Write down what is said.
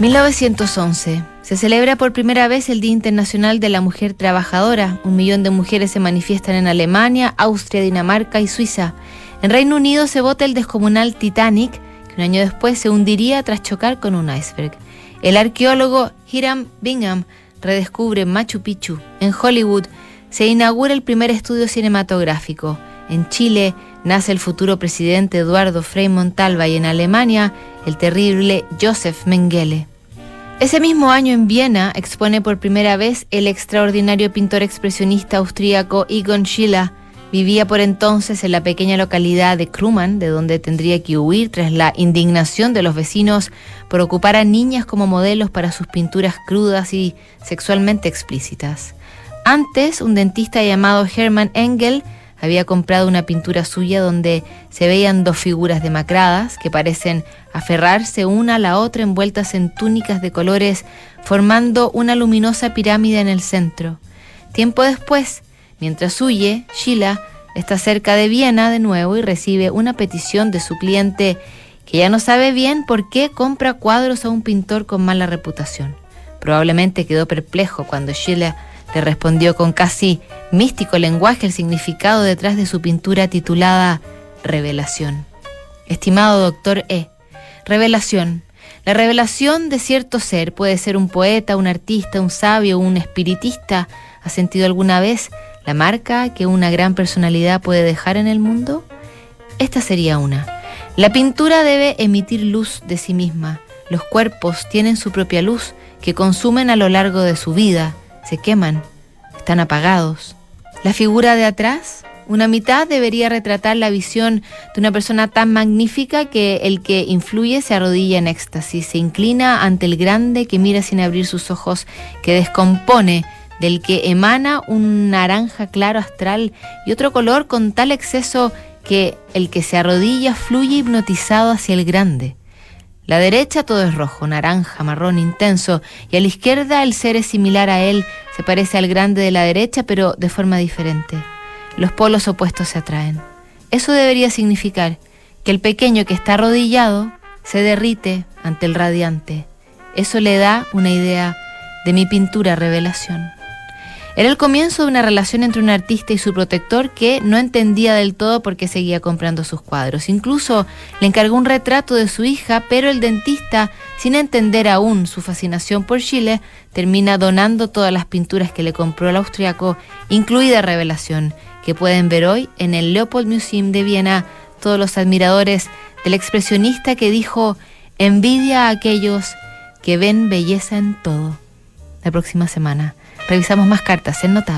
1911. Se celebra por primera vez el Día Internacional de la Mujer Trabajadora. Un millón de mujeres se manifiestan en Alemania, Austria, Dinamarca y Suiza. En Reino Unido se vota el descomunal Titanic, que un año después se hundiría tras chocar con un iceberg. El arqueólogo Hiram Bingham redescubre Machu Picchu. En Hollywood se inaugura el primer estudio cinematográfico. En Chile nace el futuro presidente Eduardo Frei Montalva y en Alemania el terrible Joseph Mengele. Ese mismo año en Viena expone por primera vez el extraordinario pintor expresionista austríaco Egon Schiele. Vivía por entonces en la pequeña localidad de Kruman, de donde tendría que huir tras la indignación de los vecinos por ocupar a niñas como modelos para sus pinturas crudas y sexualmente explícitas. Antes, un dentista llamado Hermann Engel había comprado una pintura suya donde se veían dos figuras demacradas que parecen aferrarse una a la otra envueltas en túnicas de colores, formando una luminosa pirámide en el centro. Tiempo después, mientras huye, Sheila está cerca de Viena de nuevo y recibe una petición de su cliente que ya no sabe bien por qué compra cuadros a un pintor con mala reputación. Probablemente quedó perplejo cuando Sheila le respondió con casi místico lenguaje el significado detrás de su pintura titulada Revelación. Estimado doctor E, revelación. La revelación de cierto ser puede ser un poeta, un artista, un sabio, un espiritista. ¿Ha sentido alguna vez la marca que una gran personalidad puede dejar en el mundo? Esta sería una. La pintura debe emitir luz de sí misma. Los cuerpos tienen su propia luz que consumen a lo largo de su vida se queman, están apagados. La figura de atrás, una mitad debería retratar la visión de una persona tan magnífica que el que influye se arrodilla en éxtasis, se inclina ante el grande que mira sin abrir sus ojos, que descompone, del que emana un naranja claro astral y otro color con tal exceso que el que se arrodilla fluye hipnotizado hacia el grande. La derecha todo es rojo, naranja, marrón intenso, y a la izquierda el ser es similar a él, se parece al grande de la derecha, pero de forma diferente. Los polos opuestos se atraen. Eso debería significar que el pequeño que está arrodillado se derrite ante el radiante. Eso le da una idea de mi pintura revelación. Era el comienzo de una relación entre un artista y su protector que no entendía del todo por qué seguía comprando sus cuadros. Incluso le encargó un retrato de su hija, pero el dentista, sin entender aún su fascinación por Chile, termina donando todas las pinturas que le compró el austriaco, incluida Revelación, que pueden ver hoy en el Leopold Museum de Viena todos los admiradores del expresionista que dijo envidia a aquellos que ven belleza en todo. La próxima semana revisamos más cartas en Notable.